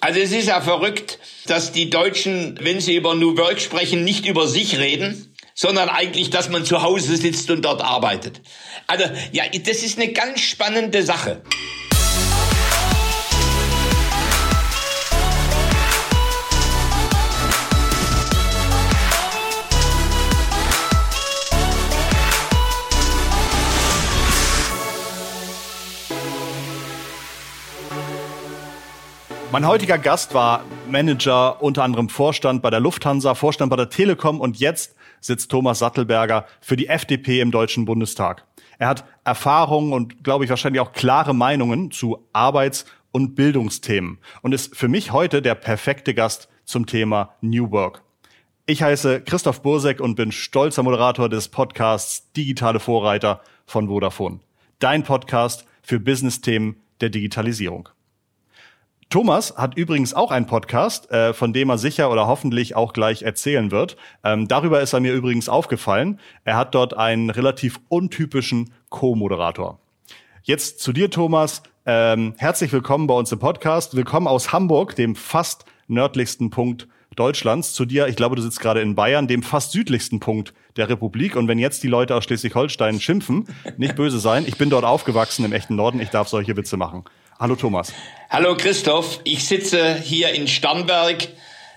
Also es ist ja verrückt, dass die Deutschen, wenn sie über New Work sprechen, nicht über sich reden, sondern eigentlich, dass man zu Hause sitzt und dort arbeitet. Also ja, das ist eine ganz spannende Sache. Mein heutiger Gast war Manager, unter anderem Vorstand bei der Lufthansa, Vorstand bei der Telekom und jetzt sitzt Thomas Sattelberger für die FDP im Deutschen Bundestag. Er hat Erfahrungen und, glaube ich, wahrscheinlich auch klare Meinungen zu Arbeits- und Bildungsthemen und ist für mich heute der perfekte Gast zum Thema New Work. Ich heiße Christoph Bursek und bin stolzer Moderator des Podcasts Digitale Vorreiter von Vodafone. Dein Podcast für Business-Themen der Digitalisierung. Thomas hat übrigens auch einen Podcast, äh, von dem er sicher oder hoffentlich auch gleich erzählen wird. Ähm, darüber ist er mir übrigens aufgefallen. Er hat dort einen relativ untypischen Co-Moderator. Jetzt zu dir, Thomas. Ähm, herzlich willkommen bei uns im Podcast. Willkommen aus Hamburg, dem fast nördlichsten Punkt Deutschlands. Zu dir, ich glaube, du sitzt gerade in Bayern, dem fast südlichsten Punkt der Republik. Und wenn jetzt die Leute aus Schleswig-Holstein schimpfen, nicht böse sein. Ich bin dort aufgewachsen im echten Norden. Ich darf solche Witze machen. Hallo Thomas. Hallo Christoph. Ich sitze hier in Starnberg,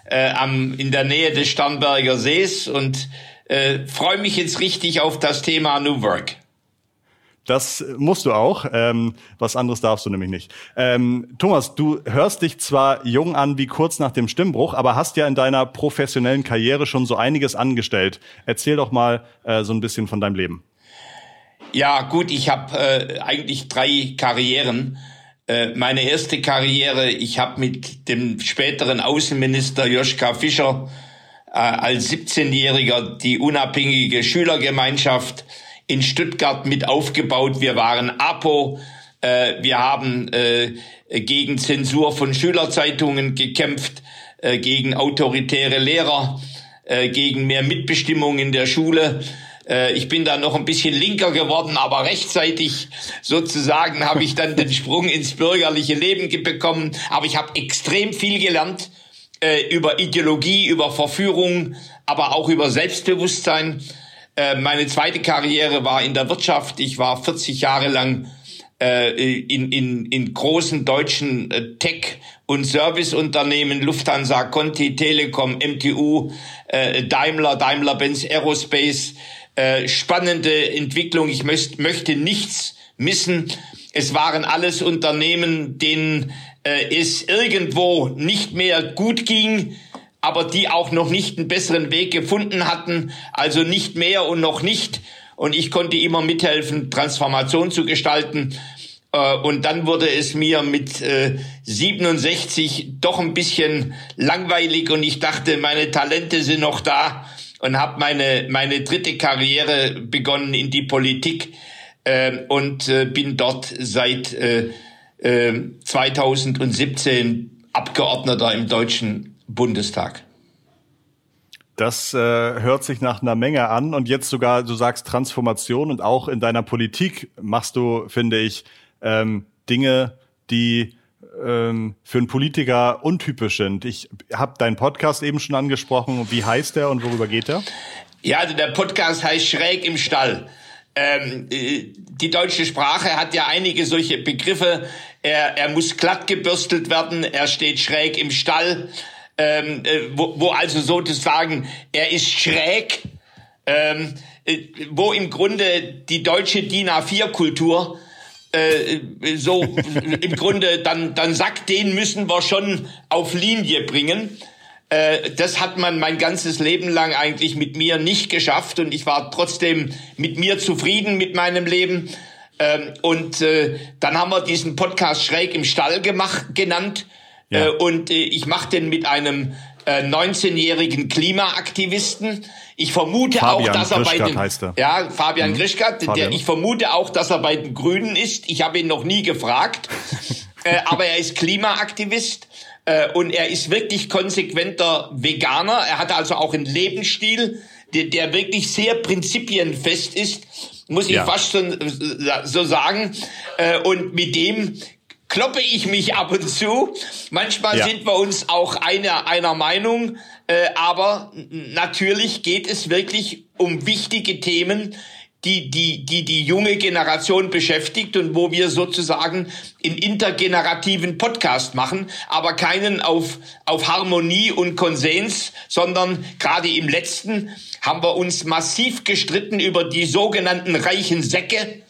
äh, am, in der Nähe des Starnberger Sees und äh, freue mich jetzt richtig auf das Thema New Work. Das musst du auch. Ähm, was anderes darfst du nämlich nicht. Ähm, Thomas, du hörst dich zwar jung an wie kurz nach dem Stimmbruch, aber hast ja in deiner professionellen Karriere schon so einiges angestellt. Erzähl doch mal äh, so ein bisschen von deinem Leben. Ja, gut, ich habe äh, eigentlich drei Karrieren. Äh, meine erste Karriere, ich habe mit dem späteren Außenminister Joschka Fischer äh, als 17-Jähriger die unabhängige Schülergemeinschaft in Stuttgart mit aufgebaut. Wir waren APO, äh, wir haben äh, gegen Zensur von Schülerzeitungen gekämpft, äh, gegen autoritäre Lehrer, äh, gegen mehr Mitbestimmung in der Schule. Äh, ich bin da noch ein bisschen linker geworden, aber rechtzeitig sozusagen habe ich dann den Sprung ins bürgerliche Leben bekommen. Aber ich habe extrem viel gelernt äh, über Ideologie, über Verführung, aber auch über Selbstbewusstsein. Äh, meine zweite Karriere war in der Wirtschaft. Ich war 40 Jahre lang in, in, in großen deutschen Tech- und Serviceunternehmen, Lufthansa, Conti, Telekom, MTU, Daimler, Daimler-Benz Aerospace, äh, spannende Entwicklung. Ich möcht, möchte nichts missen. Es waren alles Unternehmen, denen äh, es irgendwo nicht mehr gut ging, aber die auch noch nicht einen besseren Weg gefunden hatten. Also nicht mehr und noch nicht. Und ich konnte immer mithelfen, Transformation zu gestalten. Äh, und dann wurde es mir mit äh, 67 doch ein bisschen langweilig und ich dachte, meine Talente sind noch da und habe meine, meine dritte Karriere begonnen in die Politik äh, und äh, bin dort seit äh, äh, 2017 Abgeordneter im Deutschen Bundestag. Das äh, hört sich nach einer Menge an und jetzt sogar, du sagst Transformation und auch in deiner Politik machst du, finde ich, ähm, Dinge, die ähm, für einen Politiker untypisch sind. Ich habe deinen Podcast eben schon angesprochen. Wie heißt der und worüber geht er? Ja, also der Podcast heißt Schräg im Stall. Ähm, äh, die deutsche Sprache hat ja einige solche Begriffe. Er, er muss glatt gebürstelt werden, er steht schräg im Stall, ähm, äh, wo, wo also sozusagen er ist schräg, ähm, äh, wo im Grunde die deutsche DIN A4-Kultur äh, so im Grunde dann, dann sagt, den müssen wir schon auf Linie bringen. Äh, das hat man mein ganzes Leben lang eigentlich mit mir nicht geschafft und ich war trotzdem mit mir zufrieden mit meinem Leben. Ähm, und äh, dann haben wir diesen Podcast schräg im Stall gemacht, genannt. Ja. Äh, und äh, ich mache den mit einem äh, 19-jährigen Klimaaktivisten. Ich vermute Fabian auch, dass er bei den heißt er. ja Fabian mhm. Grischkat. Der, ich vermute auch, dass er bei den Grünen ist. Ich habe ihn noch nie gefragt, äh, aber er ist Klimaaktivist äh, und er ist wirklich konsequenter Veganer. Er hat also auch einen Lebensstil, der, der wirklich sehr prinzipienfest ist, muss ich ja. fast so, so sagen. Äh, und mit dem kloppe ich mich ab und zu. Manchmal ja. sind wir uns auch einer, einer Meinung. Äh, aber natürlich geht es wirklich um wichtige Themen, die, die, die die junge Generation beschäftigt und wo wir sozusagen in intergenerativen Podcast machen, aber keinen auf, auf Harmonie und Konsens, sondern gerade im letzten haben wir uns massiv gestritten über die sogenannten reichen Säcke,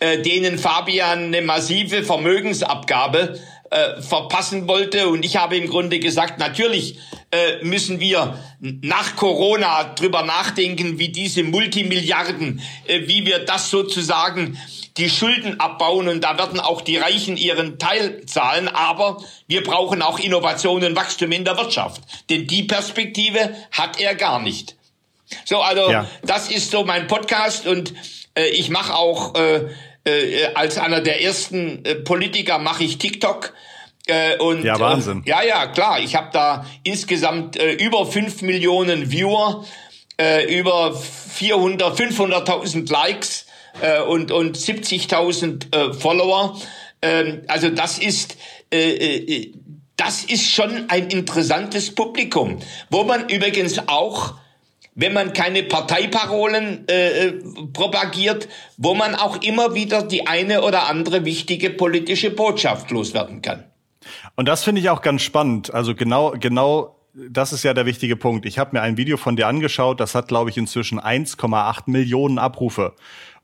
äh, denen Fabian eine massive Vermögensabgabe äh, verpassen wollte. Und ich habe im Grunde gesagt, natürlich äh, müssen wir nach Corona drüber nachdenken, wie diese Multimilliarden, äh, wie wir das sozusagen die Schulden abbauen und da werden auch die Reichen ihren Teil zahlen, aber wir brauchen auch Innovation und Wachstum in der Wirtschaft, denn die Perspektive hat er gar nicht. So, also ja. das ist so mein Podcast und äh, ich mache auch äh, äh, als einer der ersten äh, Politiker mache ich TikTok. Äh, und, ja, Wahnsinn. Äh, ja, ja, klar. Ich habe da insgesamt äh, über fünf Millionen Viewer, äh, über 400, 500.000 Likes äh, und, und 70.000 äh, Follower. Ähm, also das ist, äh, äh, das ist schon ein interessantes Publikum, wo man übrigens auch wenn man keine Parteiparolen äh, äh, propagiert, wo man auch immer wieder die eine oder andere wichtige politische Botschaft loswerden kann. Und das finde ich auch ganz spannend. Also genau, genau das ist ja der wichtige Punkt. Ich habe mir ein Video von dir angeschaut, das hat, glaube ich, inzwischen 1,8 Millionen Abrufe.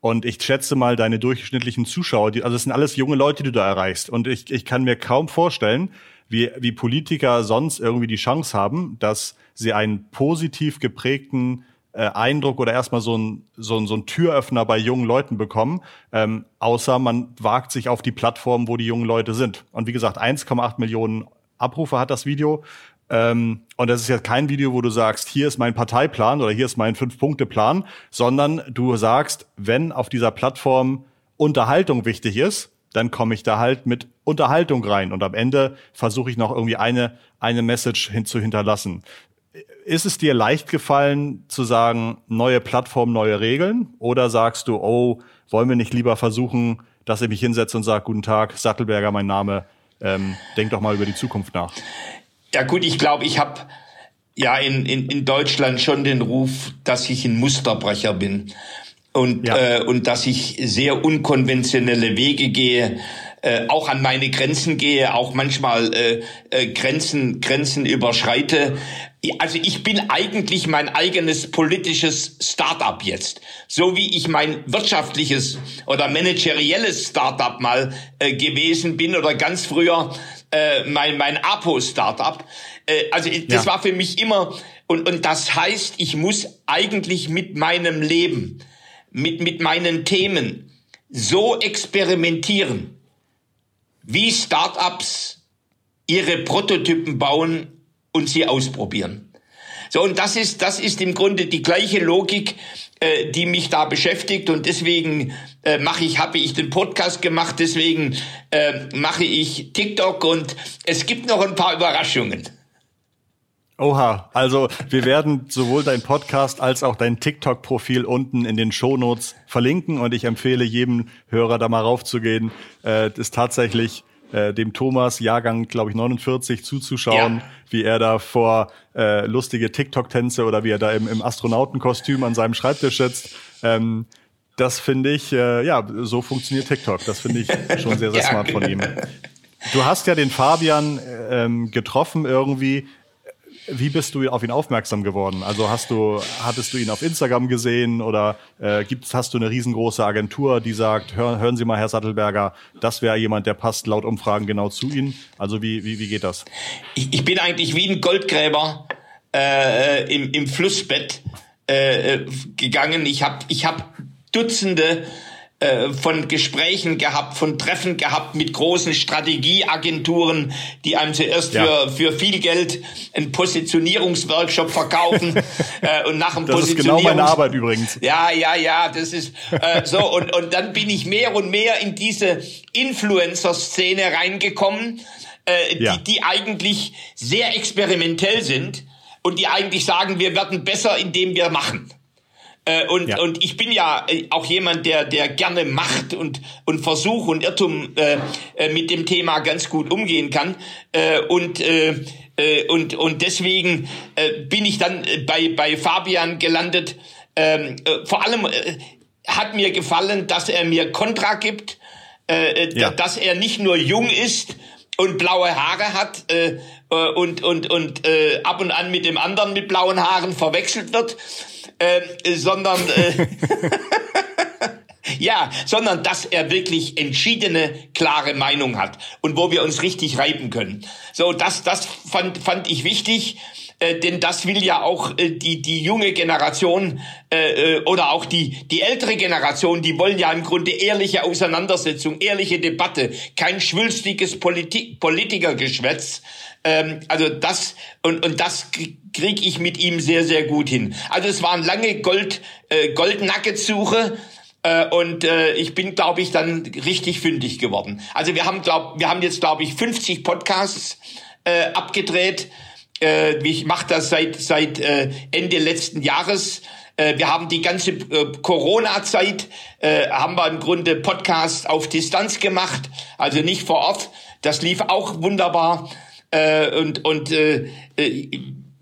Und ich schätze mal deine durchschnittlichen Zuschauer, die, also es sind alles junge Leute, die du da erreichst. Und ich, ich kann mir kaum vorstellen, wie, wie Politiker sonst irgendwie die Chance haben, dass sie einen positiv geprägten äh, Eindruck oder erstmal so ein, so, ein, so ein Türöffner bei jungen Leuten bekommen, ähm, außer man wagt sich auf die Plattform, wo die jungen Leute sind. Und wie gesagt, 1,8 Millionen Abrufe hat das Video. Ähm, und das ist ja kein Video, wo du sagst, hier ist mein Parteiplan oder hier ist mein Fünf-Punkte-Plan, sondern du sagst, wenn auf dieser Plattform Unterhaltung wichtig ist, dann komme ich da halt mit Unterhaltung rein und am Ende versuche ich noch irgendwie eine, eine Message hin zu hinterlassen. Ist es dir leicht gefallen zu sagen, neue Plattform, neue Regeln? Oder sagst du, oh, wollen wir nicht lieber versuchen, dass ich mich hinsetze und sage, guten Tag, Sattelberger, mein Name, ähm, denk doch mal über die Zukunft nach. Ja gut, ich glaube, ich habe ja in, in, in Deutschland schon den Ruf, dass ich ein Musterbrecher bin und, ja. äh, und dass ich sehr unkonventionelle Wege gehe, äh, auch an meine Grenzen gehe, auch manchmal äh, äh, Grenzen, Grenzen überschreite. Also ich bin eigentlich mein eigenes politisches Startup jetzt. So wie ich mein wirtschaftliches oder managerielles Startup mal äh, gewesen bin oder ganz früher äh, mein, mein Apo-Startup. Äh, also das ja. war für mich immer, und, und das heißt, ich muss eigentlich mit meinem Leben, mit, mit meinen Themen so experimentieren, wie Startups ihre Prototypen bauen und sie ausprobieren. So, und das ist, das ist im Grunde die gleiche Logik, äh, die mich da beschäftigt und deswegen äh, mache ich, habe ich den Podcast gemacht, deswegen äh, mache ich TikTok und es gibt noch ein paar Überraschungen. Oha, also wir werden sowohl dein Podcast als auch dein TikTok-Profil unten in den Shownotes verlinken und ich empfehle jedem Hörer da mal raufzugehen. Äh, ist tatsächlich äh, dem Thomas Jahrgang, glaube ich, 49 zuzuschauen, ja. wie er da vor äh, lustige TikTok-Tänze oder wie er da im, im Astronautenkostüm an seinem Schreibtisch sitzt. Ähm, das finde ich, äh, ja, so funktioniert TikTok. Das finde ich schon sehr, sehr ja. smart von ihm. Du hast ja den Fabian ähm, getroffen irgendwie wie bist du auf ihn aufmerksam geworden? Also hast du, hattest du ihn auf Instagram gesehen oder äh, gibt's, hast du eine riesengroße Agentur, die sagt, hör, hören Sie mal, Herr Sattelberger, das wäre jemand, der passt laut Umfragen genau zu Ihnen? Also wie, wie, wie geht das? Ich, ich bin eigentlich wie ein Goldgräber äh, im, im Flussbett äh, gegangen. Ich habe ich hab Dutzende äh, von Gesprächen gehabt, von Treffen gehabt mit großen Strategieagenturen, die einem zuerst ja. für, für viel Geld einen Positionierungsworkshop verkaufen äh, und nach dem Das ist genau meine Arbeit übrigens. Ja, ja, ja, das ist äh, so und und dann bin ich mehr und mehr in diese Influencer-Szene reingekommen, äh, ja. die die eigentlich sehr experimentell sind und die eigentlich sagen, wir werden besser, indem wir machen. Äh, und, ja. und ich bin ja äh, auch jemand, der, der gerne macht und, und Versuch und Irrtum äh, äh, mit dem Thema ganz gut umgehen kann. Äh, und, äh, äh, und, und deswegen äh, bin ich dann bei, bei Fabian gelandet. Ähm, äh, vor allem hat mir gefallen, dass er mir Kontra gibt, ja. dass er nicht nur jung ist und blaue Haare hat äh, und, und, und äh, ab und an mit dem anderen mit blauen Haaren verwechselt wird, äh, sondern äh, ja, sondern dass er wirklich entschiedene, klare Meinung hat und wo wir uns richtig reiben können. So, das, das fand, fand ich wichtig. Äh, denn das will ja auch äh, die die junge Generation äh, äh, oder auch die die ältere Generation, die wollen ja im Grunde ehrliche Auseinandersetzung, ehrliche Debatte, kein schwülstiges Politik, Politikergeschwätz, ähm, also das und und das kriege ich mit ihm sehr sehr gut hin. Also es waren lange Gold äh, Goldnugget-Suche äh, und äh, ich bin glaube ich dann richtig fündig geworden. Also wir haben glaub wir haben jetzt glaube ich 50 Podcasts äh, abgedreht. Äh, ich mache das seit seit äh, Ende letzten Jahres. Äh, wir haben die ganze äh, Corona-Zeit, äh, haben wir im Grunde Podcast auf Distanz gemacht, also nicht vor Ort. Das lief auch wunderbar. Äh, und und äh, äh,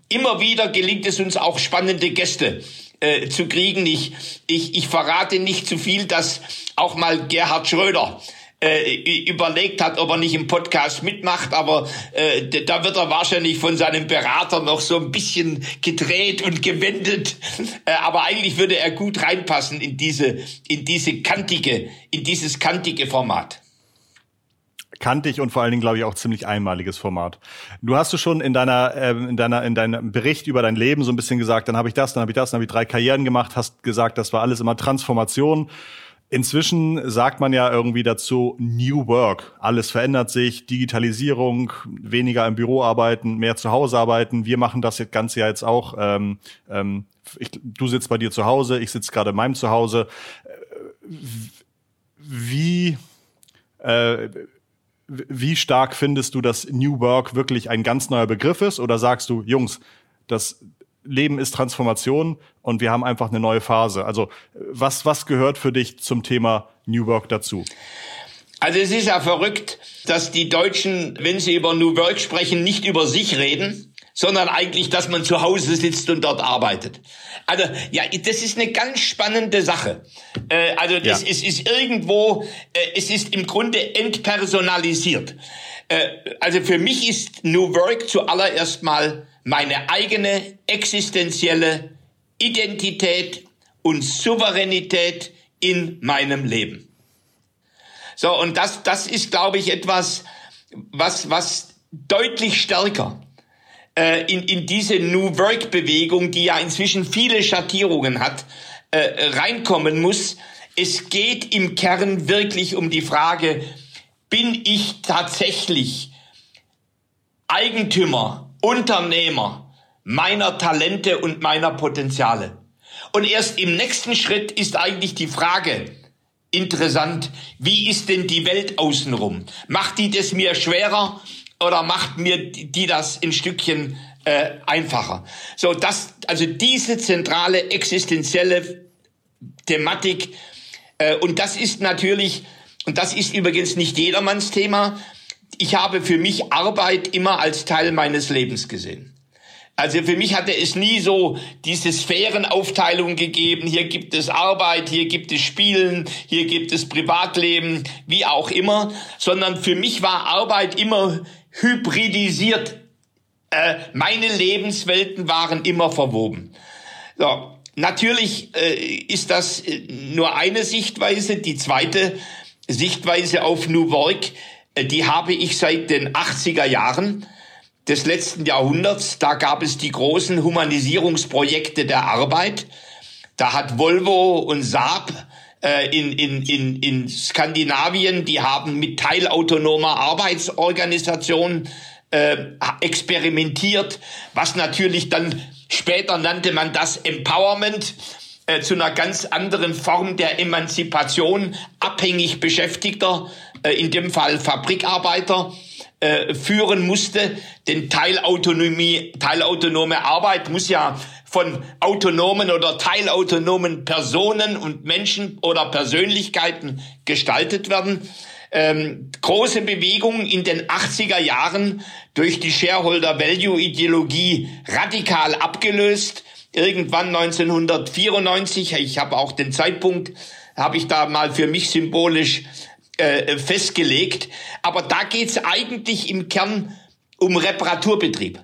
immer wieder gelingt es uns auch spannende Gäste äh, zu kriegen. Ich, ich, ich verrate nicht zu viel, dass auch mal Gerhard Schröder äh, überlegt hat, ob er nicht im Podcast mitmacht, aber äh, da wird er wahrscheinlich von seinem Berater noch so ein bisschen gedreht und gewendet. Äh, aber eigentlich würde er gut reinpassen in diese, in diese kantige, in dieses kantige Format kantig und vor allen Dingen, glaube ich, auch ziemlich einmaliges Format. Du hast du schon in deiner, ähm, in deiner, in deinem Bericht über dein Leben so ein bisschen gesagt, dann habe ich das, dann habe ich das, dann habe ich drei Karrieren gemacht, hast gesagt, das war alles immer Transformation. Inzwischen sagt man ja irgendwie dazu New Work. Alles verändert sich, Digitalisierung, weniger im Büro arbeiten, mehr zu Hause arbeiten. Wir machen das Ganze ja jetzt auch. Ähm, ähm, ich, du sitzt bei dir zu Hause, ich sitze gerade in meinem Zuhause. Wie äh, wie stark findest du, dass New Work wirklich ein ganz neuer Begriff ist? Oder sagst du, Jungs, das Leben ist Transformation und wir haben einfach eine neue Phase? Also was, was gehört für dich zum Thema New Work dazu? Also es ist ja verrückt, dass die Deutschen, wenn sie über New Work sprechen, nicht über sich reden, sondern eigentlich, dass man zu Hause sitzt und dort arbeitet. Also ja, das ist eine ganz spannende Sache. Äh, also das ja. ist, ist irgendwo, äh, es ist im Grunde entpersonalisiert. Äh, also für mich ist New Work zuallererst mal meine eigene existenzielle Identität und Souveränität in meinem Leben. So, und das, das ist, glaube ich, etwas, was, was deutlich stärker in, in diese New Work Bewegung, die ja inzwischen viele Schattierungen hat, äh, reinkommen muss. Es geht im Kern wirklich um die Frage, bin ich tatsächlich Eigentümer, Unternehmer meiner Talente und meiner Potenziale? Und erst im nächsten Schritt ist eigentlich die Frage, interessant, wie ist denn die Welt außenrum? Macht die das mir schwerer oder macht mir die das ein Stückchen äh, einfacher? So, das, also diese zentrale existenzielle Thematik, äh, und das ist natürlich, und das ist übrigens nicht jedermanns Thema, ich habe für mich Arbeit immer als Teil meines Lebens gesehen. Also für mich hatte es nie so diese Sphärenaufteilung gegeben. Hier gibt es Arbeit, hier gibt es Spielen, hier gibt es Privatleben, wie auch immer, sondern für mich war Arbeit immer hybridisiert. Äh, meine Lebenswelten waren immer verwoben. So, natürlich äh, ist das äh, nur eine Sichtweise. Die zweite Sichtweise auf New Work, äh, die habe ich seit den 80er Jahren des letzten Jahrhunderts. Da gab es die großen Humanisierungsprojekte der Arbeit. Da hat Volvo und Saab in, in, in, in Skandinavien, die haben mit teilautonomer Arbeitsorganisation äh, experimentiert, was natürlich dann später nannte man das Empowerment äh, zu einer ganz anderen Form der Emanzipation abhängig Beschäftigter, äh, in dem Fall Fabrikarbeiter, äh, führen musste. Denn Teilautonomie, teilautonome Arbeit muss ja von autonomen oder teilautonomen Personen und Menschen oder Persönlichkeiten gestaltet werden. Ähm, große Bewegung in den 80er Jahren durch die Shareholder Value Ideologie radikal abgelöst. Irgendwann 1994, ich habe auch den Zeitpunkt, habe ich da mal für mich symbolisch äh, festgelegt. Aber da geht's eigentlich im Kern um Reparaturbetrieb.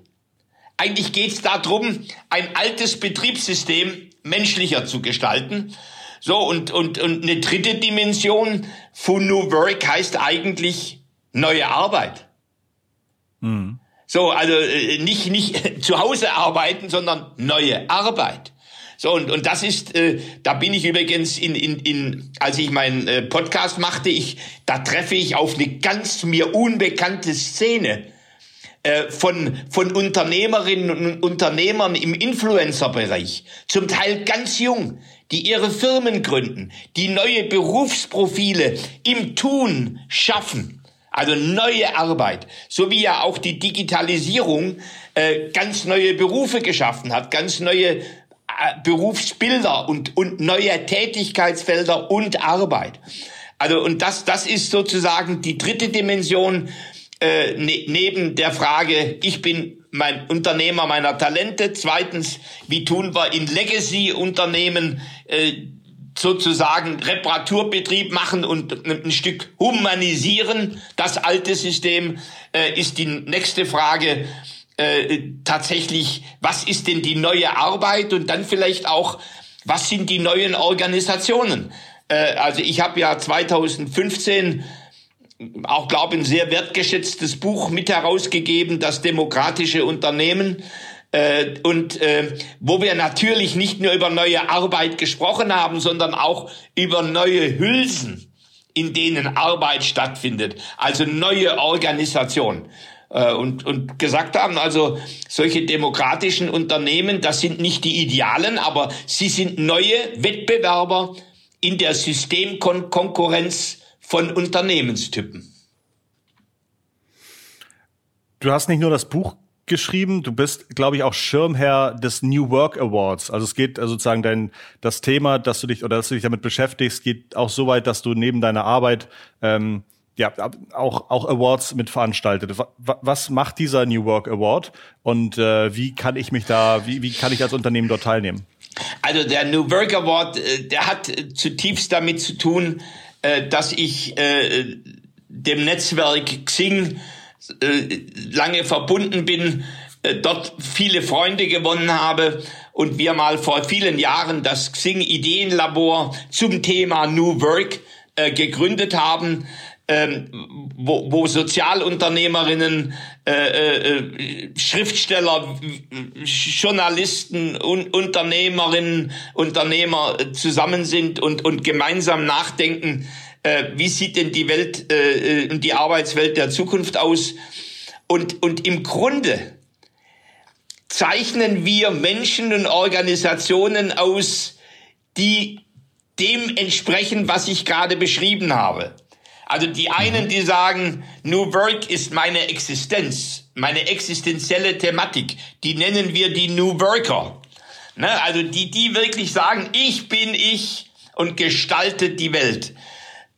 Eigentlich geht's darum, ein altes Betriebssystem menschlicher zu gestalten. So, und, und, und eine dritte Dimension von New Work heißt eigentlich neue Arbeit. Mhm. So, also äh, nicht, nicht zu Hause arbeiten, sondern neue Arbeit. So, und, und das ist, äh, da bin ich übrigens in, in, in als ich meinen äh, Podcast machte, ich, da treffe ich auf eine ganz mir unbekannte Szene äh, von, von Unternehmerinnen und Unternehmern im Influencer-Bereich, zum Teil ganz jung, die ihre Firmen gründen, die neue Berufsprofile im Tun schaffen. Also neue Arbeit, so wie ja auch die Digitalisierung äh, ganz neue Berufe geschaffen hat, ganz neue Berufsbilder und, und neue Tätigkeitsfelder und Arbeit. Also und das, das ist sozusagen die dritte Dimension äh, ne, neben der Frage, ich bin mein Unternehmer meiner Talente. Zweitens, wie tun wir in Legacy-Unternehmen äh, sozusagen Reparaturbetrieb machen und ein Stück humanisieren. Das alte System äh, ist die nächste Frage äh, tatsächlich, was ist denn die neue Arbeit und dann vielleicht auch, was sind die neuen Organisationen? Äh, also ich habe ja 2015 auch, glaube ich, ein sehr wertgeschätztes Buch mit herausgegeben, das demokratische Unternehmen. Äh, und äh, wo wir natürlich nicht nur über neue Arbeit gesprochen haben, sondern auch über neue Hülsen, in denen Arbeit stattfindet, also neue Organisation äh, und, und gesagt haben, also solche demokratischen Unternehmen, das sind nicht die Idealen, aber sie sind neue Wettbewerber in der Systemkonkurrenz von Unternehmenstypen. Du hast nicht nur das Buch geschrieben, du bist, glaube ich, auch Schirmherr des New Work Awards. Also es geht also sozusagen dein das Thema, dass du dich oder dass du dich damit beschäftigst, geht auch so weit, dass du neben deiner Arbeit ähm, ja, auch, auch Awards mit veranstaltet. Was macht dieser New Work Award und äh, wie kann ich mich da, wie, wie kann ich als Unternehmen dort teilnehmen? Also der New Work Award, äh, der hat zutiefst damit zu tun, äh, dass ich äh, dem Netzwerk Xing lange verbunden bin, dort viele Freunde gewonnen habe und wir mal vor vielen Jahren das Xing Ideenlabor zum Thema New Work gegründet haben ähm, wo, wo Sozialunternehmerinnen, äh, äh, Schriftsteller, Journalisten und Unternehmerinnen, Unternehmer zusammen sind und, und gemeinsam nachdenken, äh, wie sieht denn die Welt äh, und die Arbeitswelt der Zukunft aus? Und, und im Grunde zeichnen wir Menschen und Organisationen aus, die dem entsprechen, was ich gerade beschrieben habe. Also die einen, die sagen, New Work ist meine Existenz, meine existenzielle Thematik. Die nennen wir die New Worker. Ne? Also die, die wirklich sagen, ich bin ich und gestaltet die Welt.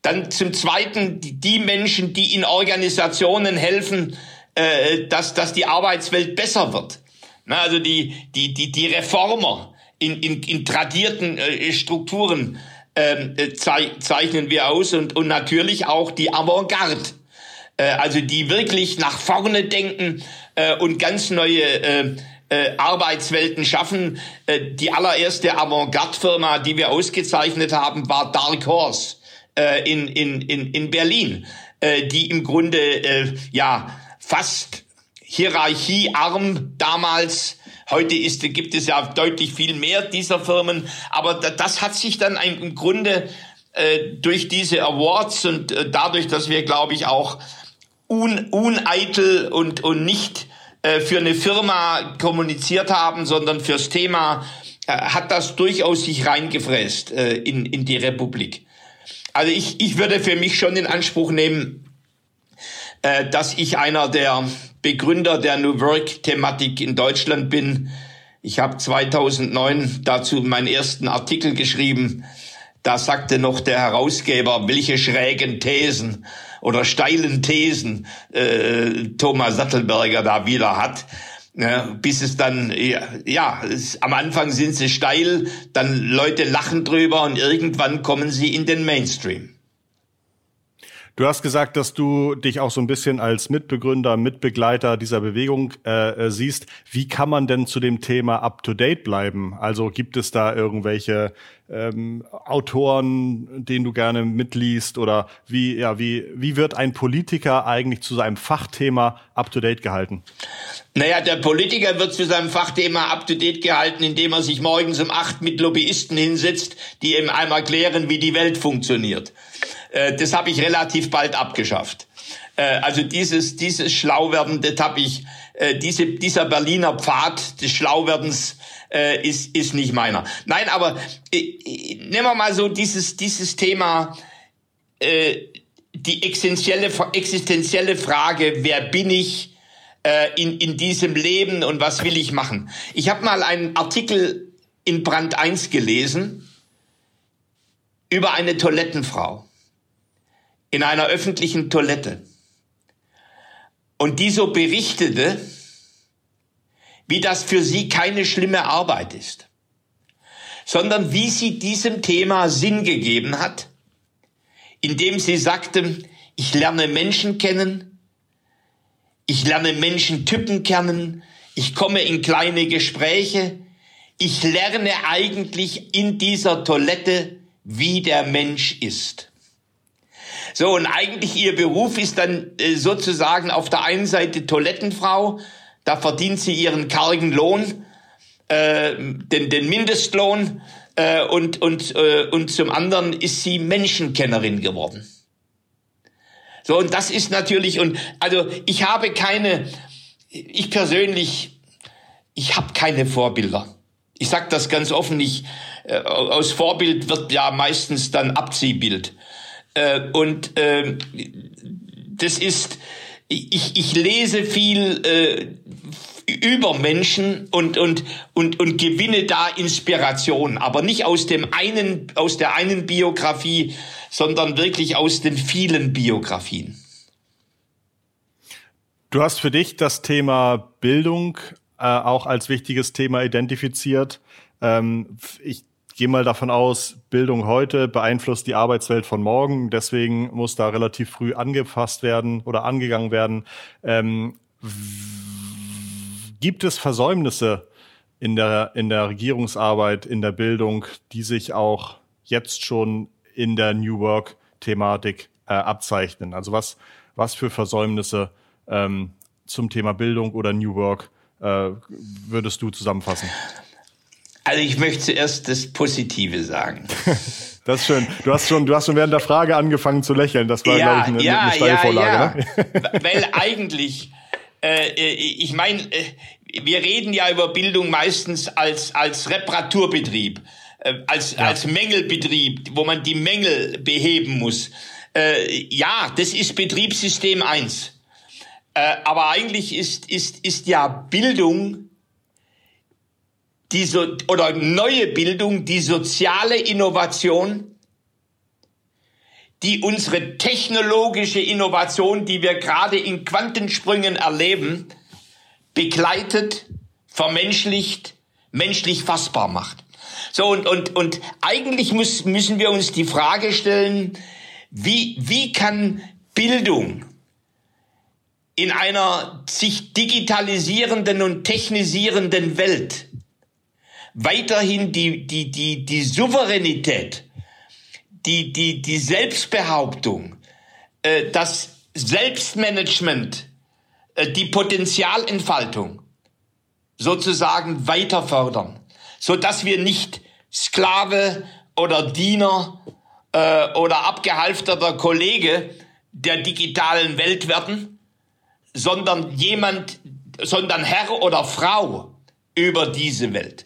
Dann zum Zweiten die, Menschen, die in Organisationen helfen, äh, dass, dass die Arbeitswelt besser wird. Ne? Also die, die, die, die Reformer in, in, in tradierten äh, Strukturen ähm, äh, zeichnen wir aus und, und natürlich auch die Avantgarde. Äh, also die wirklich nach vorne denken äh, und ganz neue Arbeitswelten schaffen. Die allererste Avantgarde-Firma, die wir ausgezeichnet haben, war Dark Horse in, in, in, in Berlin, die im Grunde ja fast hierarchiearm damals Heute ist, gibt es ja deutlich viel mehr dieser Firmen, aber das hat sich dann im Grunde äh, durch diese Awards und äh, dadurch, dass wir, glaube ich, auch un, uneitel und, und nicht äh, für eine Firma kommuniziert haben, sondern fürs Thema, hat das durchaus sich reingefräst in, in die Republik. Also ich, ich würde für mich schon in Anspruch nehmen, dass ich einer der Begründer der New Work-Thematik in Deutschland bin. Ich habe 2009 dazu meinen ersten Artikel geschrieben. Da sagte noch der Herausgeber, welche schrägen Thesen oder steilen Thesen äh, Thomas Sattelberger da wieder hat. Ja, bis es dann, ja, ja es, am Anfang sind sie steil, dann Leute lachen drüber und irgendwann kommen sie in den Mainstream. Du hast gesagt, dass du dich auch so ein bisschen als Mitbegründer, Mitbegleiter dieser Bewegung äh, äh, siehst. Wie kann man denn zu dem Thema up-to-date bleiben? Also gibt es da irgendwelche ähm, Autoren, denen du gerne mitliest? Oder wie, ja, wie, wie wird ein Politiker eigentlich zu seinem Fachthema up-to-date gehalten? Naja, der Politiker wird zu seinem Fachthema up-to-date gehalten, indem er sich morgens um acht mit Lobbyisten hinsetzt, die ihm einmal erklären, wie die Welt funktioniert. Äh, das habe ich relativ bald abgeschafft. Äh, also dieses, dieses Schlauwerden, das habe ich, äh, diese, dieser Berliner Pfad des Schlauwerdens äh, ist, ist nicht meiner. Nein, aber äh, nehmen wir mal so dieses, dieses Thema, äh, die existenzielle, existenzielle Frage, wer bin ich in, in diesem Leben und was will ich machen? Ich habe mal einen Artikel in Brand 1 gelesen über eine Toilettenfrau in einer öffentlichen Toilette. Und die so berichtete, wie das für sie keine schlimme Arbeit ist, sondern wie sie diesem Thema Sinn gegeben hat, indem sie sagte, ich lerne Menschen kennen, ich lerne Menschentypen kennen, ich komme in kleine Gespräche, ich lerne eigentlich in dieser Toilette, wie der Mensch ist. So, und eigentlich ihr Beruf ist dann äh, sozusagen auf der einen Seite Toilettenfrau, da verdient sie ihren kargen Lohn, äh, den, den Mindestlohn, äh, und, und, äh, und zum anderen ist sie Menschenkennerin geworden. So, und das ist natürlich, und also ich habe keine, ich persönlich, ich habe keine Vorbilder. Ich sage das ganz offen, ich, äh, aus Vorbild wird ja meistens dann Abziehbild. Äh, und äh, das ist, ich, ich lese viel äh, über Menschen und, und, und, und gewinne da Inspiration, aber nicht aus dem einen, aus der einen Biografie, sondern wirklich aus den vielen Biografien. Du hast für dich das Thema Bildung äh, auch als wichtiges Thema identifiziert. Ähm, ich gehe mal davon aus, Bildung heute beeinflusst die Arbeitswelt von morgen. Deswegen muss da relativ früh angefasst werden oder angegangen werden. Ähm, gibt es Versäumnisse in der, in der Regierungsarbeit, in der Bildung, die sich auch jetzt schon in der New Work-Thematik äh, abzeichnen? Also was, was für Versäumnisse ähm, zum Thema Bildung oder New Work äh, würdest du zusammenfassen? Also ich möchte zuerst das Positive sagen. Das ist schön. Du hast schon, du hast schon während der Frage angefangen zu lächeln. Das war, ja, glaube ich, eine, ja, eine Steilvorlage. Ja, ja. Ne? Weil eigentlich, äh, äh, ich meine, äh, wir reden ja über Bildung meistens als als Reparaturbetrieb, äh, als ja. als Mängelbetrieb, wo man die Mängel beheben muss. Äh, ja, das ist Betriebssystem eins. Äh, aber eigentlich ist ist ist ja Bildung die so, oder neue Bildung, die soziale Innovation, die unsere technologische Innovation, die wir gerade in Quantensprüngen erleben, begleitet, vermenschlicht, menschlich fassbar macht. So, und, und, und eigentlich muss, müssen wir uns die Frage stellen, wie, wie kann Bildung in einer sich digitalisierenden und technisierenden Welt weiterhin die, die, die, die Souveränität, die, die, die Selbstbehauptung, äh, das Selbstmanagement, äh, die Potenzialentfaltung sozusagen weiter fördern, so dass wir nicht Sklave oder Diener äh, oder abgehalfterter Kollege der digitalen Welt werden, sondern jemand, sondern Herr oder Frau über diese Welt.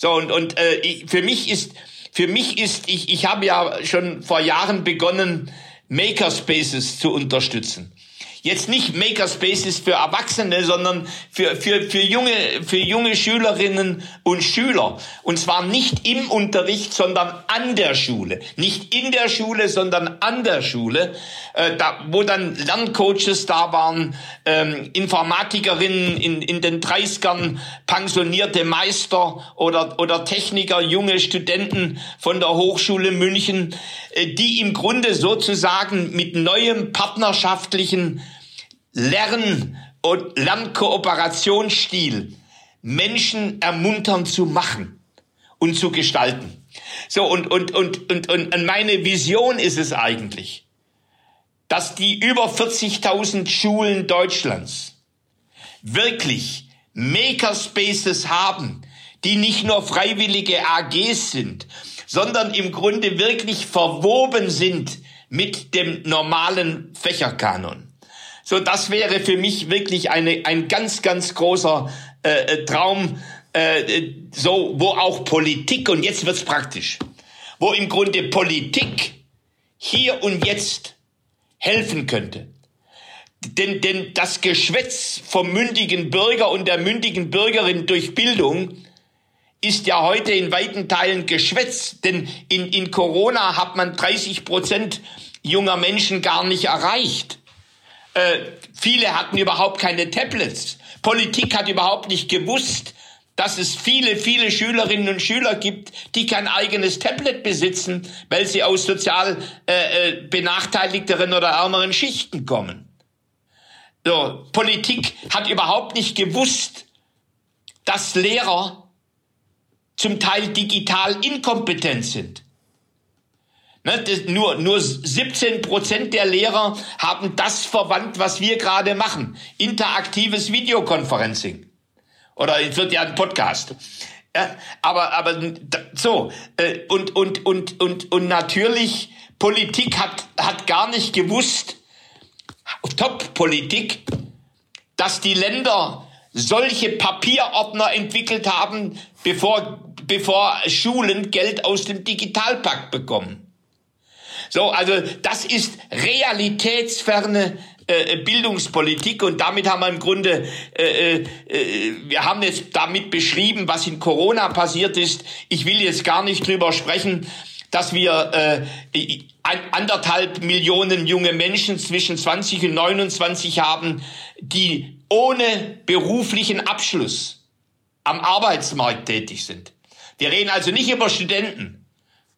So, und, und äh, für mich ist, für mich ist, ich, ich habe ja schon vor Jahren begonnen, Makerspaces zu unterstützen. Jetzt nicht Makerspaces für Erwachsene, sondern für, für, für, junge, für junge Schülerinnen und Schüler. Und zwar nicht im Unterricht, sondern an der Schule. Nicht in der Schule, sondern an der Schule, äh, da, wo dann Lerncoaches da waren, ähm, Informatikerinnen in, in den 30ern, pensionierte Meister oder, oder Techniker, junge Studenten von der Hochschule München, äh, die im Grunde sozusagen mit neuem partnerschaftlichen Lern- und Lernkooperationsstil Menschen ermuntern zu machen und zu gestalten. So, und, und, und, und, und meine Vision ist es eigentlich, dass die über 40.000 Schulen Deutschlands wirklich Makerspaces haben, die nicht nur freiwillige AGs sind, sondern im Grunde wirklich verwoben sind mit dem normalen Fächerkanon. So, das wäre für mich wirklich eine, ein ganz, ganz großer äh, äh Traum, äh, so, wo auch Politik, und jetzt wird's praktisch, wo im Grunde Politik hier und jetzt helfen könnte. Denn, denn das Geschwätz vom mündigen Bürger und der mündigen Bürgerin durch Bildung ist ja heute in weiten Teilen Geschwätz. Denn in, in Corona hat man 30 Prozent junger Menschen gar nicht erreicht. Äh, viele hatten überhaupt keine Tablets. Politik hat überhaupt nicht gewusst, dass es viele, viele Schülerinnen und Schüler gibt, die kein eigenes Tablet besitzen, weil sie aus sozial äh, äh, benachteiligteren oder ärmeren Schichten kommen. So, Politik hat überhaupt nicht gewusst, dass Lehrer zum Teil digital inkompetent sind. Ne, das, nur, nur 17 Prozent der Lehrer haben das verwandt, was wir gerade machen. Interaktives Videokonferencing. Oder es wird ja ein Podcast. Ja, aber, aber so, äh, und, und, und, und, und natürlich, Politik hat, hat gar nicht gewusst, Top-Politik, dass die Länder solche Papierordner entwickelt haben, bevor, bevor Schulen Geld aus dem Digitalpakt bekommen. So, also das ist realitätsferne äh, Bildungspolitik und damit haben wir im Grunde, äh, äh, wir haben jetzt damit beschrieben, was in Corona passiert ist. Ich will jetzt gar nicht drüber sprechen, dass wir äh, anderthalb Millionen junge Menschen zwischen 20 und 29 haben, die ohne beruflichen Abschluss am Arbeitsmarkt tätig sind. Wir reden also nicht über Studenten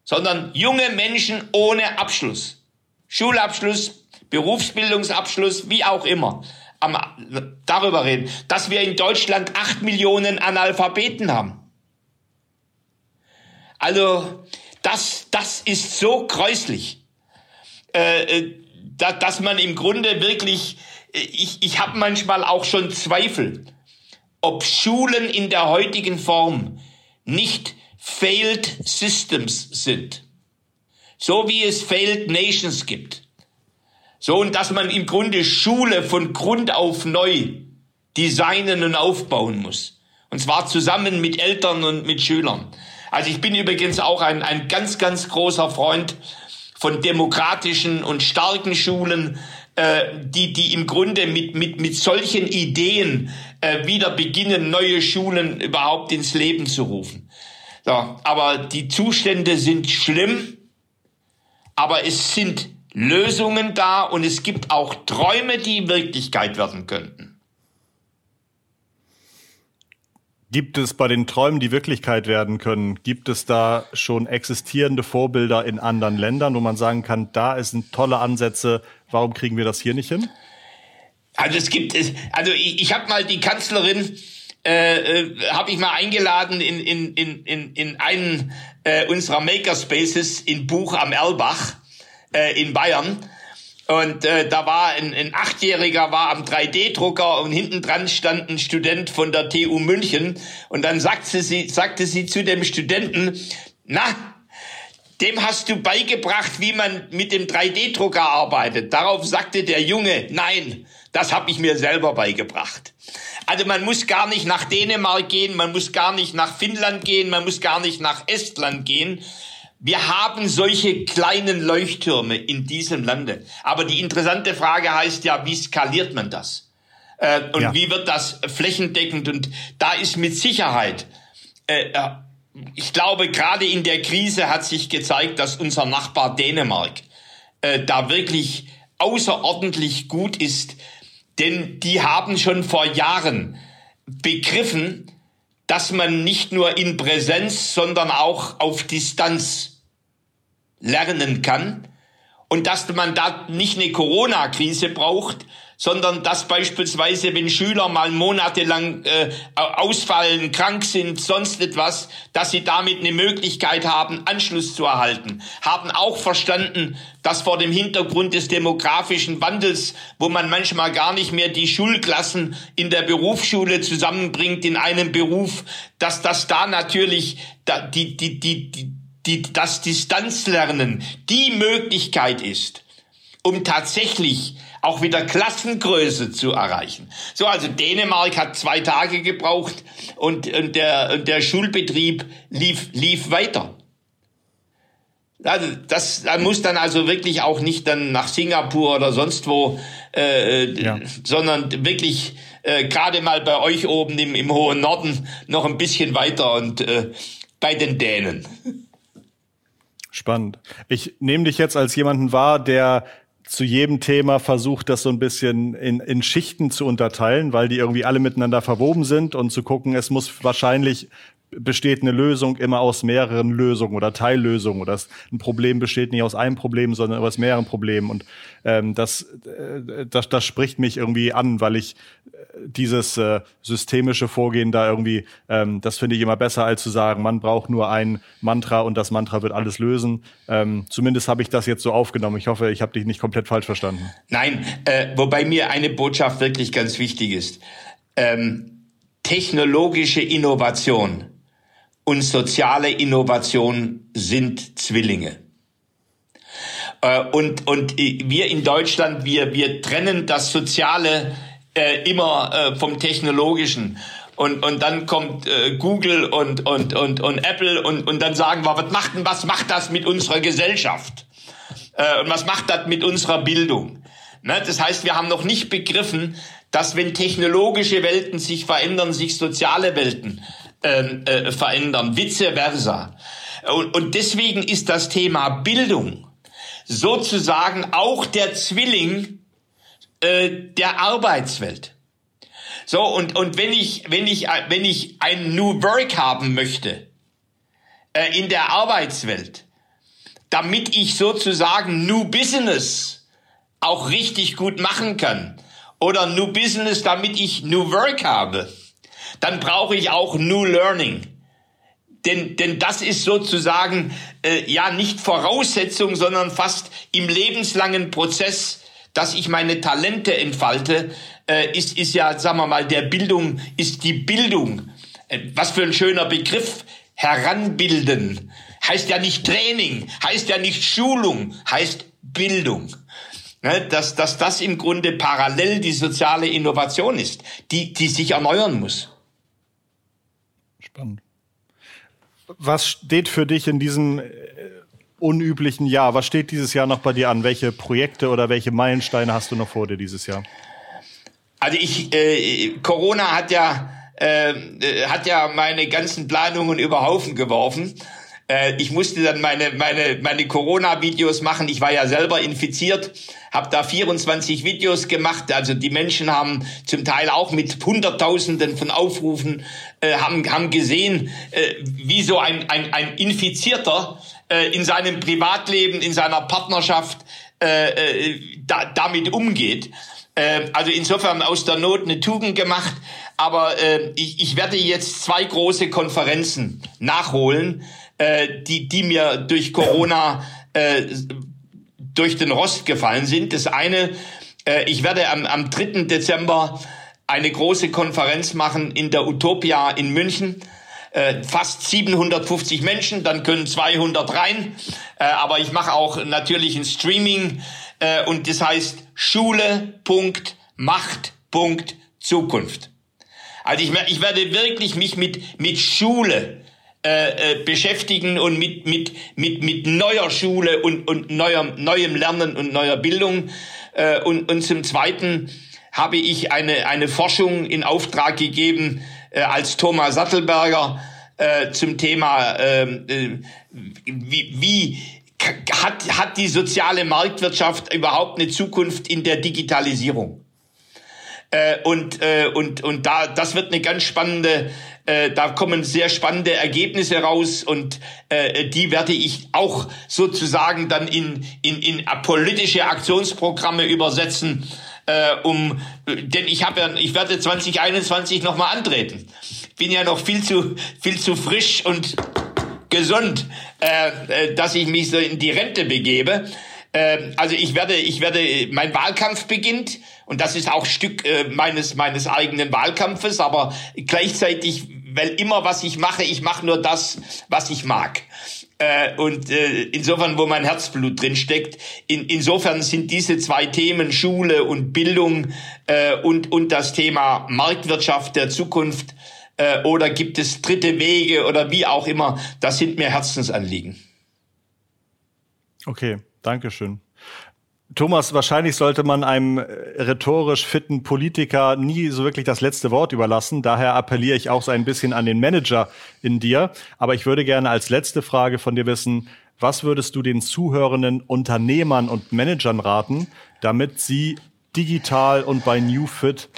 sondern junge Menschen ohne Abschluss. Schulabschluss, Berufsbildungsabschluss, wie auch immer. Am, darüber reden, dass wir in Deutschland acht Millionen Analphabeten haben. Also das, das ist so kreuslich, äh, äh da, dass man im Grunde wirklich, äh, ich, ich habe manchmal auch schon Zweifel, ob Schulen in der heutigen Form nicht Failed Systems sind. So wie es Failed Nations gibt. So, und dass man im Grunde Schule von Grund auf neu designen und aufbauen muss. Und zwar zusammen mit Eltern und mit Schülern. Also ich bin übrigens auch ein, ein ganz, ganz großer Freund von demokratischen und starken Schulen, äh, die, die im Grunde mit, mit, mit solchen Ideen äh, wieder beginnen, neue Schulen überhaupt ins Leben zu rufen. So, aber die Zustände sind schlimm, aber es sind Lösungen da und es gibt auch Träume, die Wirklichkeit werden könnten. Gibt es bei den Träumen, die Wirklichkeit werden können, gibt es da schon existierende Vorbilder in anderen Ländern, wo man sagen kann, da sind tolle Ansätze, warum kriegen wir das hier nicht hin? Also es gibt, also ich, ich habe mal die Kanzlerin äh, äh, habe ich mal eingeladen in, in, in, in, in einen äh, unserer Makerspaces in Buch am Erlbach äh, in Bayern. Und äh, da war ein, ein Achtjähriger war am 3D-Drucker und hinten dran stand ein Student von der TU München. Und dann sagte sie, sagte sie zu dem Studenten, na, dem hast du beigebracht, wie man mit dem 3D-Drucker arbeitet. Darauf sagte der Junge, nein, das habe ich mir selber beigebracht. Also man muss gar nicht nach Dänemark gehen, man muss gar nicht nach Finnland gehen, man muss gar nicht nach Estland gehen. Wir haben solche kleinen Leuchttürme in diesem Lande. Aber die interessante Frage heißt ja, wie skaliert man das? Äh, und ja. wie wird das flächendeckend? Und da ist mit Sicherheit, äh, äh, ich glaube, gerade in der Krise hat sich gezeigt, dass unser Nachbar Dänemark äh, da wirklich außerordentlich gut ist. Denn die haben schon vor Jahren begriffen, dass man nicht nur in Präsenz, sondern auch auf Distanz lernen kann. Und dass man da nicht eine Corona-Krise braucht, sondern dass beispielsweise, wenn Schüler mal monatelang äh, ausfallen, krank sind, sonst etwas, dass sie damit eine Möglichkeit haben, Anschluss zu erhalten. Haben auch verstanden, dass vor dem Hintergrund des demografischen Wandels, wo man manchmal gar nicht mehr die Schulklassen in der Berufsschule zusammenbringt in einem Beruf, dass das da natürlich die, die, die, die, die, das Distanzlernen die Möglichkeit ist, um tatsächlich auch wieder Klassengröße zu erreichen. So, also Dänemark hat zwei Tage gebraucht und, und, der, und der Schulbetrieb lief, lief weiter. Also das da muss dann also wirklich auch nicht dann nach Singapur oder sonst wo, äh, ja. sondern wirklich äh, gerade mal bei euch oben im, im hohen Norden noch ein bisschen weiter und äh, bei den Dänen. Spannend. Ich nehme dich jetzt als jemanden wahr, der zu jedem Thema versucht, das so ein bisschen in, in Schichten zu unterteilen, weil die irgendwie alle miteinander verwoben sind und zu gucken, es muss wahrscheinlich besteht eine Lösung immer aus mehreren Lösungen oder Teillösungen oder ein Problem besteht nicht aus einem Problem, sondern aus mehreren Problemen und ähm, das, äh, das das spricht mich irgendwie an, weil ich äh, dieses äh, systemische Vorgehen da irgendwie ähm, das finde ich immer besser als zu sagen, man braucht nur ein Mantra und das Mantra wird alles lösen. Ähm, zumindest habe ich das jetzt so aufgenommen. Ich hoffe, ich habe dich nicht komplett falsch verstanden. Nein, äh, wobei mir eine Botschaft wirklich ganz wichtig ist. Ähm, technologische Innovation und soziale Innovation sind Zwillinge. Äh, und, und wir in Deutschland, wir, wir trennen das Soziale äh, immer äh, vom Technologischen. Und, und dann kommt Google und, und, und, und Apple und, und dann sagen wir, was macht, was macht das mit unserer Gesellschaft? Und was macht das mit unserer Bildung? Ne? Das heißt, wir haben noch nicht begriffen, dass wenn technologische Welten sich verändern, sich soziale Welten ähm, äh, verändern, vice versa. Und, und deswegen ist das Thema Bildung sozusagen auch der Zwilling äh, der Arbeitswelt. So und und wenn ich wenn ich wenn ich ein New Work haben möchte äh, in der Arbeitswelt, damit ich sozusagen New Business auch richtig gut machen kann oder New Business, damit ich New Work habe, dann brauche ich auch New Learning. Denn, denn das ist sozusagen äh, ja nicht Voraussetzung, sondern fast im lebenslangen Prozess, dass ich meine Talente entfalte, äh, ist, ist ja, sagen wir mal, der Bildung, ist die Bildung. Äh, was für ein schöner Begriff. Heranbilden. Heißt ja nicht Training, heißt ja nicht Schulung, heißt Bildung. Ne, dass, dass das im Grunde parallel die soziale Innovation ist, die, die sich erneuern muss. Spannend. Was steht für dich in diesem äh, unüblichen Jahr? Was steht dieses Jahr noch bei dir an? Welche Projekte oder welche Meilensteine hast du noch vor dir dieses Jahr? Also ich, äh, Corona hat ja äh, hat ja meine ganzen Planungen über Haufen geworfen. Äh, ich musste dann meine meine meine Corona-Videos machen. Ich war ja selber infiziert habe da 24 Videos gemacht. Also die Menschen haben zum Teil auch mit Hunderttausenden von Aufrufen äh, haben, haben gesehen, äh, wie so ein, ein, ein Infizierter äh, in seinem Privatleben, in seiner Partnerschaft äh, äh, da, damit umgeht. Also insofern aus der Not eine Tugend gemacht. Aber äh, ich, ich werde jetzt zwei große Konferenzen nachholen, äh, die, die mir durch Corona äh, durch den Rost gefallen sind. Das eine, äh, ich werde am, am 3. Dezember eine große Konferenz machen in der Utopia in München. Äh, fast 750 Menschen, dann können 200 rein. Äh, aber ich mache auch natürlich ein Streaming äh, und das heißt Schule.macht.zukunft. Also ich, ich werde wirklich mich mit, mit Schule äh, äh, beschäftigen und mit, mit, mit, mit neuer Schule und, und neuer, neuem Lernen und neuer Bildung. Äh, und, und zum Zweiten habe ich eine, eine Forschung in Auftrag gegeben äh, als Thomas Sattelberger äh, zum Thema, ähm, äh, wie, wie hat, hat die soziale Marktwirtschaft überhaupt eine Zukunft in der Digitalisierung? Äh, und, äh, und, und da, das wird eine ganz spannende, äh, da kommen sehr spannende Ergebnisse raus und äh, die werde ich auch sozusagen dann in, in, in politische Aktionsprogramme übersetzen, äh, um, denn ich habe ja, ich werde 2021 nochmal antreten. Bin ja noch viel zu, viel zu frisch und gesund, äh, äh, dass ich mich so in die Rente begebe. Äh, also ich werde, ich werde, mein Wahlkampf beginnt und das ist auch Stück äh, meines meines eigenen Wahlkampfes, aber gleichzeitig, weil immer was ich mache, ich mache nur das, was ich mag. Äh, und äh, insofern, wo mein Herzblut drin steckt, in, insofern sind diese zwei Themen Schule und Bildung äh, und und das Thema Marktwirtschaft der Zukunft äh, oder gibt es dritte Wege oder wie auch immer, das sind mir Herzensanliegen. Okay. Dankeschön. Thomas, wahrscheinlich sollte man einem rhetorisch fitten Politiker nie so wirklich das letzte Wort überlassen. Daher appelliere ich auch so ein bisschen an den Manager in dir. Aber ich würde gerne als letzte Frage von dir wissen, was würdest du den zuhörenden Unternehmern und Managern raten, damit sie digital und bei New Fit,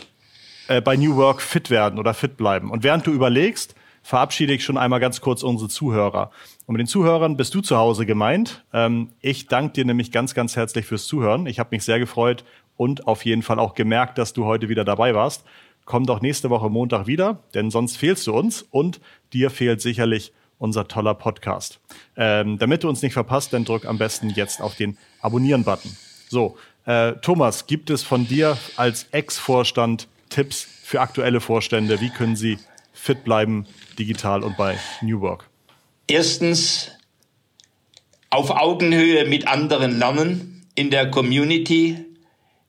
äh, bei New Work fit werden oder fit bleiben? Und während du überlegst, verabschiede ich schon einmal ganz kurz unsere Zuhörer. Und mit den Zuhörern bist du zu Hause gemeint. Ähm, ich danke dir nämlich ganz, ganz herzlich fürs Zuhören. Ich habe mich sehr gefreut und auf jeden Fall auch gemerkt, dass du heute wieder dabei warst. Komm doch nächste Woche Montag wieder, denn sonst fehlst du uns und dir fehlt sicherlich unser toller Podcast. Ähm, damit du uns nicht verpasst, dann drück am besten jetzt auf den Abonnieren-Button. So, äh, Thomas, gibt es von dir als Ex-Vorstand Tipps für aktuelle Vorstände? Wie können sie fit bleiben digital und bei New Work? Erstens auf Augenhöhe mit anderen lernen in der Community,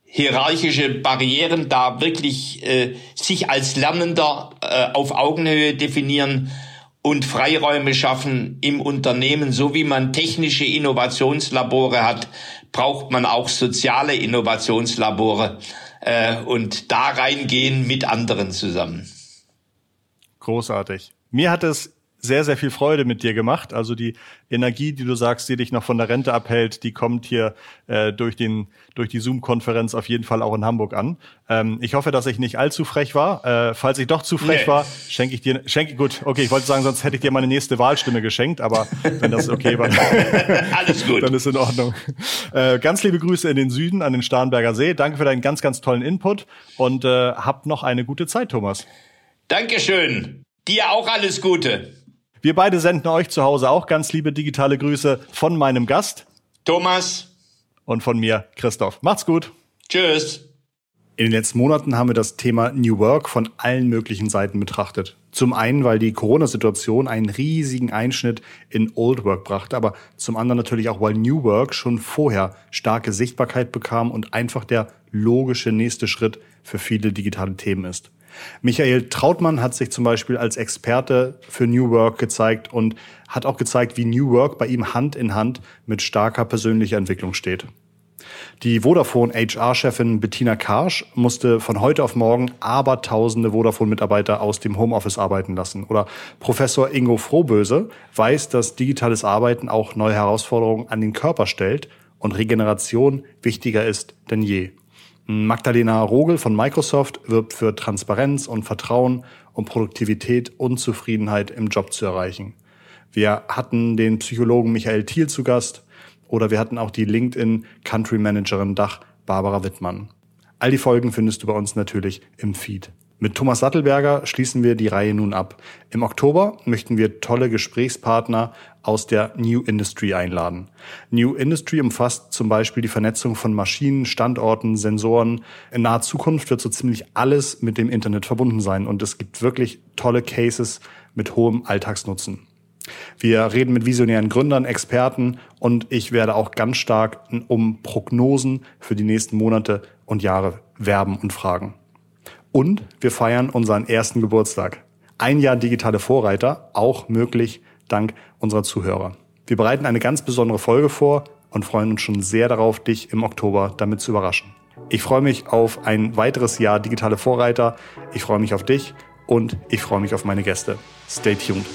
hierarchische Barrieren da wirklich äh, sich als Lernender äh, auf Augenhöhe definieren und Freiräume schaffen im Unternehmen. So wie man technische Innovationslabore hat, braucht man auch soziale Innovationslabore äh, und da reingehen mit anderen zusammen. Großartig. Mir hat es sehr, sehr viel Freude mit dir gemacht. Also die Energie, die du sagst, die dich noch von der Rente abhält, die kommt hier äh, durch, den, durch die Zoom-Konferenz auf jeden Fall auch in Hamburg an. Ähm, ich hoffe, dass ich nicht allzu frech war. Äh, falls ich doch zu frech nee. war, schenke ich dir, schenke, gut, okay, ich wollte sagen, sonst hätte ich dir meine nächste Wahlstimme geschenkt, aber wenn das okay war, Alles gut. dann ist in Ordnung. Äh, ganz liebe Grüße in den Süden, an den Starnberger See. Danke für deinen ganz, ganz tollen Input und äh, hab noch eine gute Zeit, Thomas. Dankeschön. Dir auch alles Gute. Wir beide senden euch zu Hause auch ganz liebe digitale Grüße von meinem Gast. Thomas. Und von mir, Christoph. Macht's gut. Tschüss. In den letzten Monaten haben wir das Thema New Work von allen möglichen Seiten betrachtet. Zum einen, weil die Corona-Situation einen riesigen Einschnitt in Old Work brachte, aber zum anderen natürlich auch, weil New Work schon vorher starke Sichtbarkeit bekam und einfach der logische nächste Schritt für viele digitale Themen ist. Michael Trautmann hat sich zum Beispiel als Experte für New Work gezeigt und hat auch gezeigt, wie New Work bei ihm Hand in Hand mit starker persönlicher Entwicklung steht. Die Vodafone HR-Chefin Bettina Karsch musste von heute auf morgen abertausende Vodafone-Mitarbeiter aus dem Homeoffice arbeiten lassen. Oder Professor Ingo Frohböse weiß, dass digitales Arbeiten auch neue Herausforderungen an den Körper stellt und Regeneration wichtiger ist denn je. Magdalena Rogel von Microsoft wirbt für Transparenz und Vertrauen, um Produktivität und Zufriedenheit im Job zu erreichen. Wir hatten den Psychologen Michael Thiel zu Gast oder wir hatten auch die LinkedIn Country Managerin Dach Barbara Wittmann. All die Folgen findest du bei uns natürlich im Feed. Mit Thomas Sattelberger schließen wir die Reihe nun ab. Im Oktober möchten wir tolle Gesprächspartner aus der New Industry einladen. New Industry umfasst zum Beispiel die Vernetzung von Maschinen, Standorten, Sensoren. In naher Zukunft wird so ziemlich alles mit dem Internet verbunden sein und es gibt wirklich tolle Cases mit hohem Alltagsnutzen. Wir reden mit visionären Gründern, Experten und ich werde auch ganz stark um Prognosen für die nächsten Monate und Jahre werben und fragen. Und wir feiern unseren ersten Geburtstag. Ein Jahr digitale Vorreiter, auch möglich dank unserer Zuhörer. Wir bereiten eine ganz besondere Folge vor und freuen uns schon sehr darauf, dich im Oktober damit zu überraschen. Ich freue mich auf ein weiteres Jahr digitale Vorreiter. Ich freue mich auf dich und ich freue mich auf meine Gäste. Stay tuned.